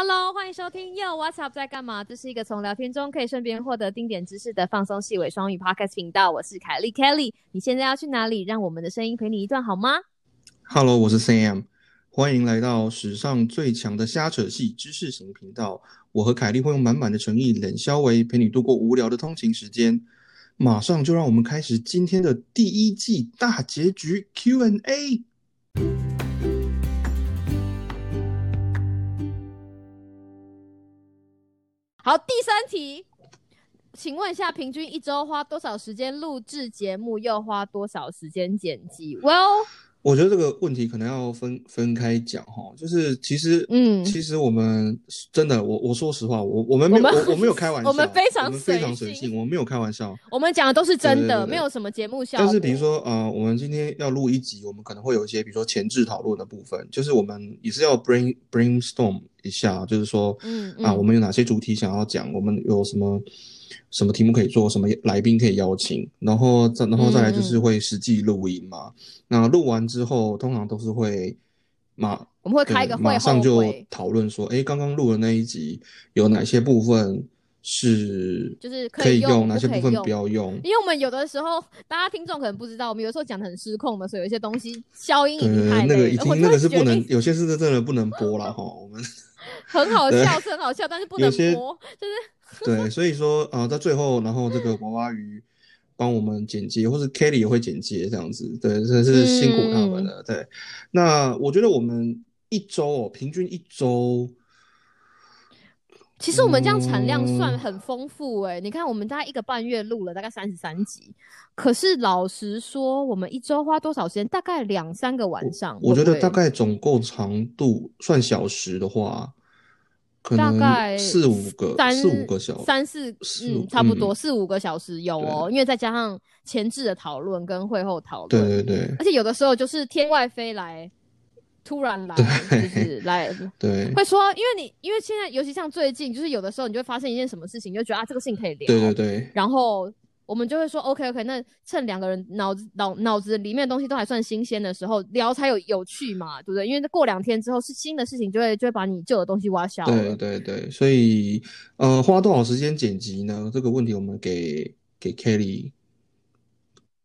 Hello，欢迎收听 Yo What's Up 在干嘛？这是一个从聊天中可以顺便获得丁点知识的放松细微双语 Podcast 频道。我是凯莉 Kelly，你现在要去哪里？让我们的声音陪你一段好吗？Hello，我是 Sam，欢迎来到史上最强的瞎扯戏知识型频道。我和凯莉会用满满的诚意、冷消维陪你度过无聊的通勤时间。马上就让我们开始今天的第一季大结局 Q&A。好，第三题，请问一下，平均一周花多少时间录制节目，又花多少时间剪辑？Well，我觉得这个问题可能要分分开讲哈，就是其实，嗯，其实我们真的，我我说实话，我我们没有，我我没有开玩 笑，我们非常非常随性，我们没有开玩笑，我们讲的都是真的，没有什么节目效果。但是比如说，呃，我们今天要录一集，我们可能会有一些，比如说前置讨论的部分，就是我们也是要 bring brainstorm。一下，就是说，嗯啊，我们有哪些主题想要讲？我们有什么什么题目可以做？什么来宾可以邀请？然后再然后再来就是会实际录音嘛。那录完之后，通常都是会马我们会开一个会，马上就讨论说，哎，刚刚录的那一集有哪些部分是就是可以用，哪些部分不要用？因为我们有的时候，大家听众可能不知道，我们有时候讲的很失控的，所以有一些东西消音已那个已经那个是不能，有些是真的不能播了哈。我们。很好笑是很好笑，但是不能播，就是 对，所以说啊，在最后，然后这个娃娃鱼帮我们剪接，或是 Kelly 也会剪接这样子，对，真是辛苦他们了。对，那我觉得我们一周哦，平均一周，其实我们这样产量算很丰富哎。你看，我们大概一个半月录了大概三十三集，可是老实说，我们一周花多少时间？大概两三个晚上。我觉得大概总共长度算小时的话。大概四五个三，四五个小时三四，嗯，差不多四五个小时有哦，因为再加上前置的讨论跟会后讨论，对对对，而且有的时候就是天外飞来，突然来，就是来，对，会说，因为你因为现在尤其像最近，就是有的时候你就会发生一件什么事情，就觉得啊这个事情可以聊，对对对，然后。我们就会说，OK OK，那趁两个人脑子脑脑子里面的东西都还算新鲜的时候聊才有有趣嘛，对不对？因为过两天之后是新的事情，就会就会把你旧的东西挖消。对对对，所以呃，花多少时间剪辑呢？这个问题我们给给 Kelly。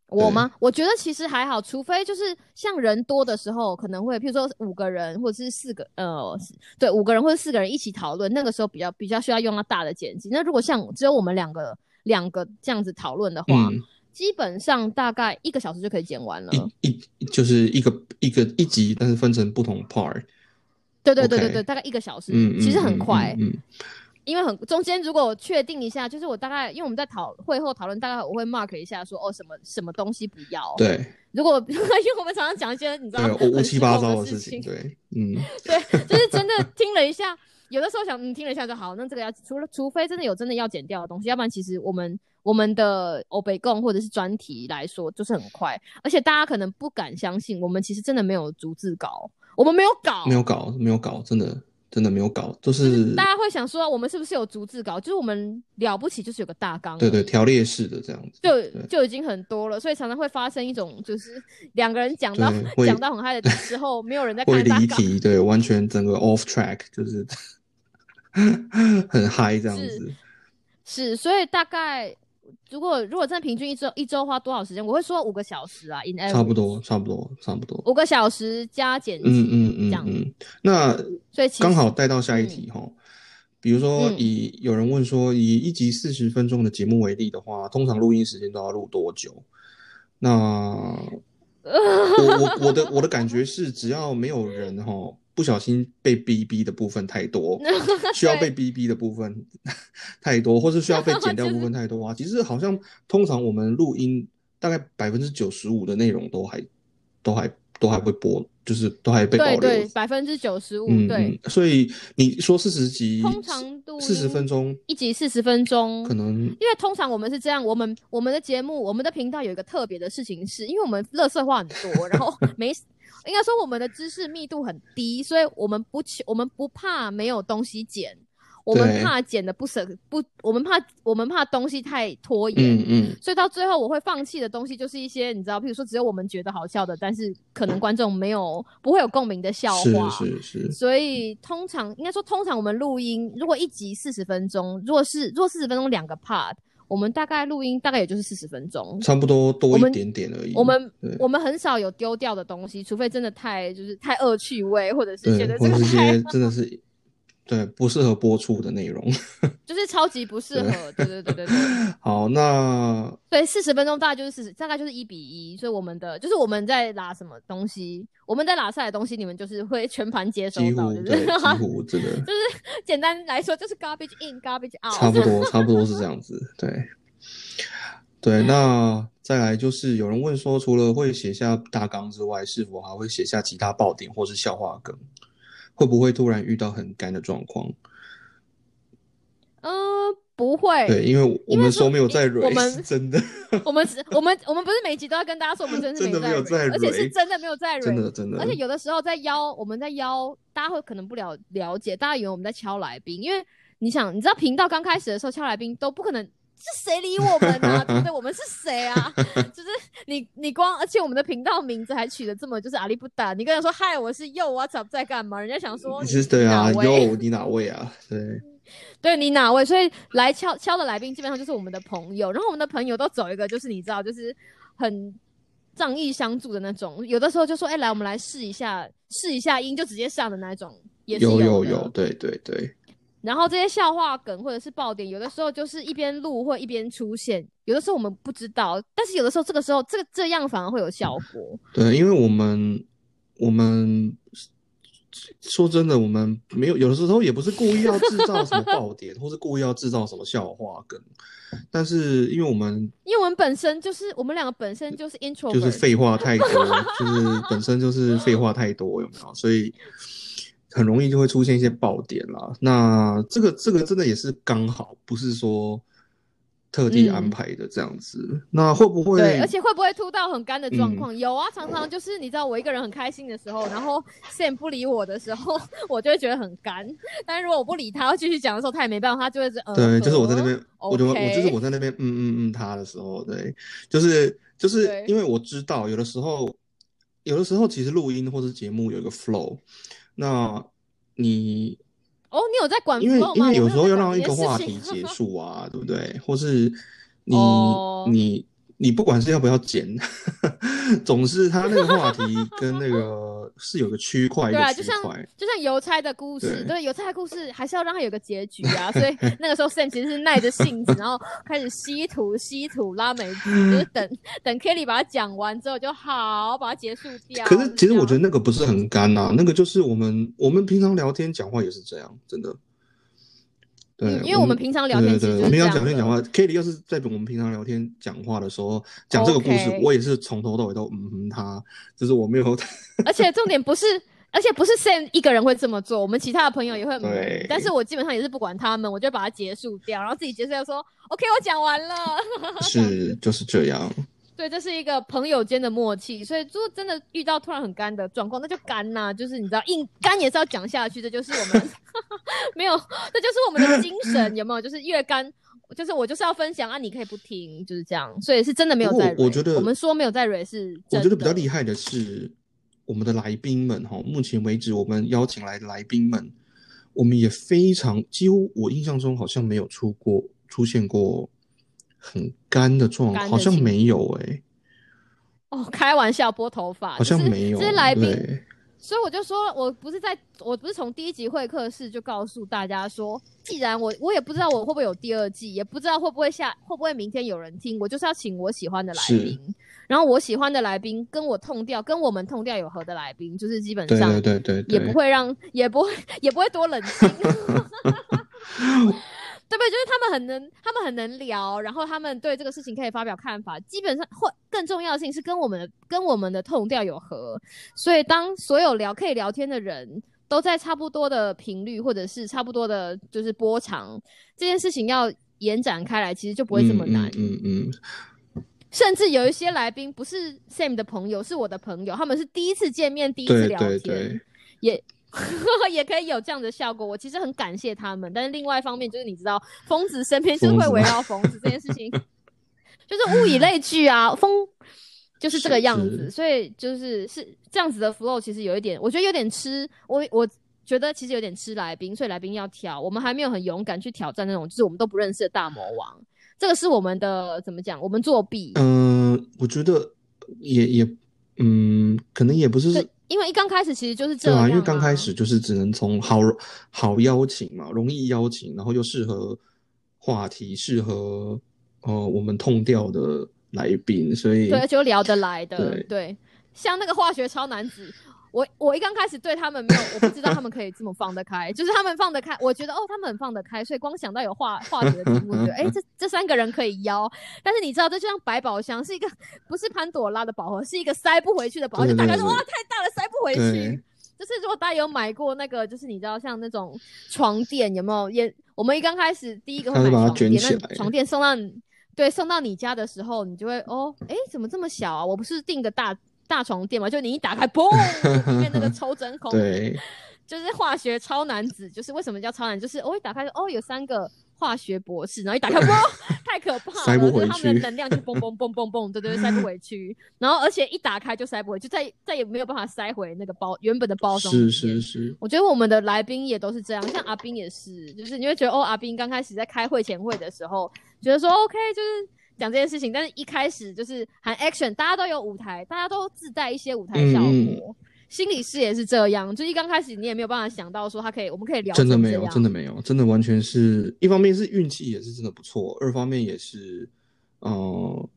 我吗？我觉得其实还好，除非就是像人多的时候，可能会，譬如说五个人或者是四个，呃，对，五个人或者四个人一起讨论，那个时候比较比较需要用到大的剪辑。那如果像只有我们两个。两个这样子讨论的话，基本上大概一个小时就可以剪完了。一一就是一个一个一集，但是分成不同 part。对对对对对，大概一个小时，嗯其实很快。嗯，因为很中间如果我确定一下，就是我大概因为我们在讨会后讨论，大概我会 mark 一下说哦什么什么东西不要。对，如果 因为我们常常讲一些你知道乌七八糟的事情，对，嗯，对，就是真的听了一下。有的时候想，嗯，听了一下就好。那这个要除了，除非真的有真的要剪掉的东西，要不然其实我们我们的欧北共或者是专题来说，就是很快。而且大家可能不敢相信，我们其实真的没有逐字稿，我们没有稿，没有稿，没有稿，真的真的没有稿，就是大家会想说，我们是不是有逐字稿？就是我们了不起，就是有个大纲，对对，条列式的这样子，就就已经很多了。所以常常会发生一种，就是两个人讲到讲到很嗨的时候，没有人在会离题，对，完全整个 off track，就是。很嗨这样子，是，所以大概如果如果真的平均一周一周花多少时间，我会说五个小时啊，in 差不多差不多差不多五个小时加减辑，嗯嗯嗯，这样。那所以刚好带到下一题哈，比如说以有人问说以一集四十分钟的节目为例的话，通常录音时间都要录多久？那 我我我的我的感觉是只要没有人哈。不小心被逼逼的部分太多，需要被逼逼的部分太多，或是需要被剪掉部分太多啊。其实好像通常我们录音大概百分之九十五的内容都还都还都还会播，就是都还被保留。对对，百分之九十五。对。所以你说四十集，通常都四十分钟一集，四十分钟可能。因为通常我们是这样，我们我们的节目，我们的频道有一个特别的事情，是因为我们乐色话很多，然后 没。应该说我们的知识密度很低，所以我们不求，我们不怕没有东西剪，我们怕剪的不舍不，我们怕我们怕东西太拖延，嗯嗯，所以到最后我会放弃的东西就是一些你知道，譬如说只有我们觉得好笑的，但是可能观众没有不会有共鸣的笑话，是是是。所以通常应该说，通常我们录音如果一集四十分钟，如果是如果四十分钟两个 part。我们大概录音大概也就是四十分钟，差不多多一点点而已。我们我们很少有丢掉的东西，除非真的太就是太恶趣味，或者是觉得这个太真的是。对，不适合播出的内容，就是超级不适合。对对对对对。好，那对四十分钟大概就是四十，大概就是一比一。所以我们的就是我们在拿什么东西，我们在拿出来的东西，你们就是会全盘接收到，对，几 乎真的就是简单来说就是 garbage in garbage out，差不多差不多是这样子。对对，那再来就是有人问说，除了会写下大纲之外，是否还会写下其他爆点或是笑话梗？会不会突然遇到很干的状况？嗯，不会。对，因为我们说没有在蕊，我们 真的，我们我们我们不是每集都要跟大家说，我们真的没有在蕊，而且是 真的没有在蕊，真的真的。而且有的时候在邀，我们在邀，大家会可能不了了解，大家以为我们在敲来宾，因为你想，你知道频道刚开始的时候敲来宾都不可能。是谁理我们啊？对不对？我们是谁啊？就是你，你光，而且我们的频道名字还取得这么就是阿里不达。你跟他说嗨，我是 Yo，What's up，在干嘛？人家想说你是对啊，Yo，你哪位啊？对，对你哪位？所以来敲敲的来宾基本上就是我们的朋友。然后我们的朋友都走一个就是你知道，就是很仗义相助的那种。有的时候就说，哎，来，我们来试一下，试一下音，就直接上的那种，也是有有有，对对对。然后这些笑话梗或者是爆点，有的时候就是一边录或一边出现，有的时候我们不知道，但是有的时候这个时候这个这样反而会有效果。对，因为我们我们说真的，我们没有有的时候也不是故意要制造什么爆点，或是故意要制造什么笑话梗，但是因为我们因为我们本身就是我们两个本身就是 intro，就是废话太多，就是本身就是废话太多，有没有？所以。很容易就会出现一些爆点啦。那这个这个真的也是刚好，不是说特地安排的这样子。那会不会？对，而且会不会突到很干的状况？有啊，常常就是你知道，我一个人很开心的时候，然后 Sam 不理我的时候，我就会觉得很干。但是如果我不理他，继续讲的时候，他也没办法，他就会是对，就是我在那边，我就我就是我在那边嗯嗯嗯他的时候，对，就是就是因为我知道有的时候，有的时候其实录音或是节目有一个 flow。那你哦，你有在管？因为因为有时候要让一个话题结 束啊，对不对？或是你你。你不管是要不要剪，总是他那个话题跟那个是有个区块，对啊，就像就像邮差的故事，对，邮差的故事还是要让他有个结局啊。所以 那个时候 Sam 其实是耐着性子，然后开始吸土吸土拉美子，就是等等 Kelly 把它讲完之后就好，把它结束掉。可是其实我觉得那个不是很干呐，那个就是我们我们平常聊天讲话也是这样，真的。对，因为我们平常聊天，对对，我平常讲天讲话，Kitty 要是在我们平常聊天讲话的时候讲这个故事，我也是从头到尾都嗯哼他，就是我没有。而且重点不是，而且不是 Sam 一个人会这么做，我们其他的朋友也会。对。但是我基本上也是不管他们，我就把它结束掉，然后自己结束掉说 OK，我讲完了。是，就是这样。对，这是一个朋友间的默契，所以如果真的遇到突然很干的状况，那就干呐，就是你知道，硬干也是要讲下去，这就是我们 没有，这就是我们的精神，有没有？就是越干，就是我就是要分享啊，你可以不听，就是这样，所以是真的没有在。我觉得我们说没有在蕊是，我觉得比较厉害的是我们的来宾们哈，目前为止我们邀请来的来宾们，我们也非常几乎我印象中好像没有出过出现过。很干的状，好像没有哎。哦，开玩笑，拨头发，好像没有。这些来宾，所以我就说，我不是在，我不是从第一集会客室就告诉大家说，既然我我也不知道我会不会有第二季，也不知道会不会下，会不会明天有人听，我就是要请我喜欢的来宾。然后我喜欢的来宾跟我痛调，跟我们痛调有合的来宾，就是基本上对对对，也不会让，也不会也不会多冷清。对不对？就是他们很能，他们很能聊，然后他们对这个事情可以发表看法。基本上，或更重要的事情是跟我们的跟我们的痛调有合。所以，当所有聊可以聊天的人都在差不多的频率，或者是差不多的，就是波长，这件事情要延展开来，其实就不会这么难。嗯嗯。甚至有一些来宾不是 Sam 的朋友，是我的朋友，他们是第一次见面，第一次聊天，也。也可以有这样的效果。我其实很感谢他们，但是另外一方面就是你知道，疯子身边就是会围绕疯子这件事情，就是物以类聚啊，疯就是这个样子，所以就是是这样子的 flow，其实有一点，我觉得有点吃我我。觉得其实有点吃来宾，所以来宾要挑。我们还没有很勇敢去挑战那种，就是我们都不认识的大魔王。这个是我们的怎么讲？我们作弊。嗯，我觉得也也，嗯，可能也不是，因为一刚开始其实就是这样。对啊，因为刚开始就是只能从好好邀请嘛，容易邀请，然后又适合话题，适合呃我们痛调的来宾，所以对就聊得来的。对，像那个化学超男子。我我一刚开始对他们没有，我不知道他们可以这么放得开，就是他们放得开，我觉得哦，他们很放得开，所以光想到有化化学的题目，觉得哎，这这三个人可以邀。但是你知道，这就像百宝箱，是一个不是潘朵拉的宝盒，是一个塞不回去的宝盒，就打开说哇，太大了，塞不回去。就是如果大家有买过那个，就是你知道像那种床垫有没有？也我们一刚开始第一个会买床垫，那床垫送到对送到你家的时候，你就会哦，哎，怎么这么小啊？我不是订个大。大床垫嘛，就你一打开，嘣，里面那个抽真空，对，就是化学超男子，就是为什么叫超男，就是我一打开，哦，有三个化学博士，然后一打开，哇，太可怕了，塞不回去，他们的能量就嘣嘣嘣嘣嘣，对对，塞不回去，然后而且一打开就塞不回去，再再也没有办法塞回那个包原本的包装。是是是，我觉得我们的来宾也都是这样，像阿斌也是，就是你会觉得哦，阿斌刚开始在开会前会的时候，觉得说 OK，就是。讲这件事情，但是一开始就是喊 action，大家都有舞台，大家都自带一些舞台效果。心理师也是这样，就一刚开始你也没有办法想到说他可以，我们可以聊。真的没有，真的没有，真的完全是一方面是运气也是真的不错，二方面也是，呃，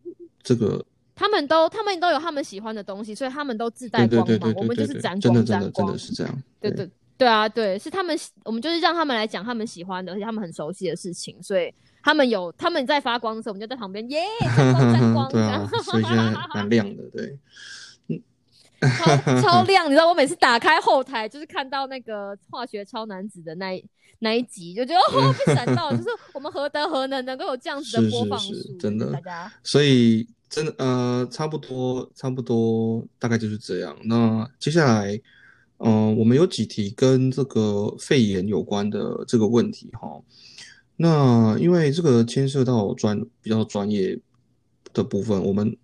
这个他们都他们都有他们喜欢的东西，所以他们都自带光芒，我们就是沾光沾光，真的是这样。对对对啊，对，是他们，我们就是让他们来讲他们喜欢的，而且他们很熟悉的事情，所以。他们有他们在发光的时候，我们就在旁边耶，闪光对啊，所以现在蛮亮的，对，超超亮。你知道我每次打开后台，就是看到那个化学超男子的那那一集，就觉得哦被闪到，就是我们何德何能能够有这样子的播放数，真的，大家。所以真的呃，差不多差不多大概就是这样。那接下来，嗯，我们有几题跟这个肺炎有关的这个问题哈。那因为这个牵涉到专比较专业的部分，我们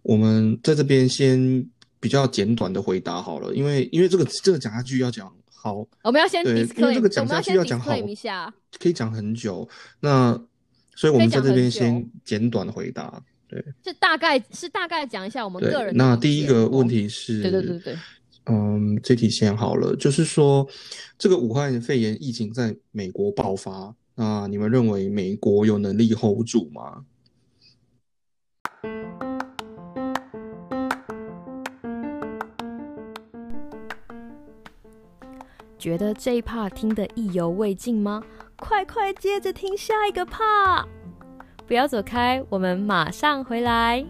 我们在这边先比较简短的回答好了，因为因为这个这个讲下去要讲好，我们要先对，因为这个讲下去要讲好，可以讲很久。那所以我们在这边先简短的回答，对，是大概是大概讲一下我们个人。那第一个问题是，对对对对，嗯，这题先好了，就是说这个武汉肺炎疫情在美国爆发。那你们认为美国有能力 hold 住吗？觉得这一 part 听得意犹未尽吗？快快接着听下一个 part！不要走开，我们马上回来。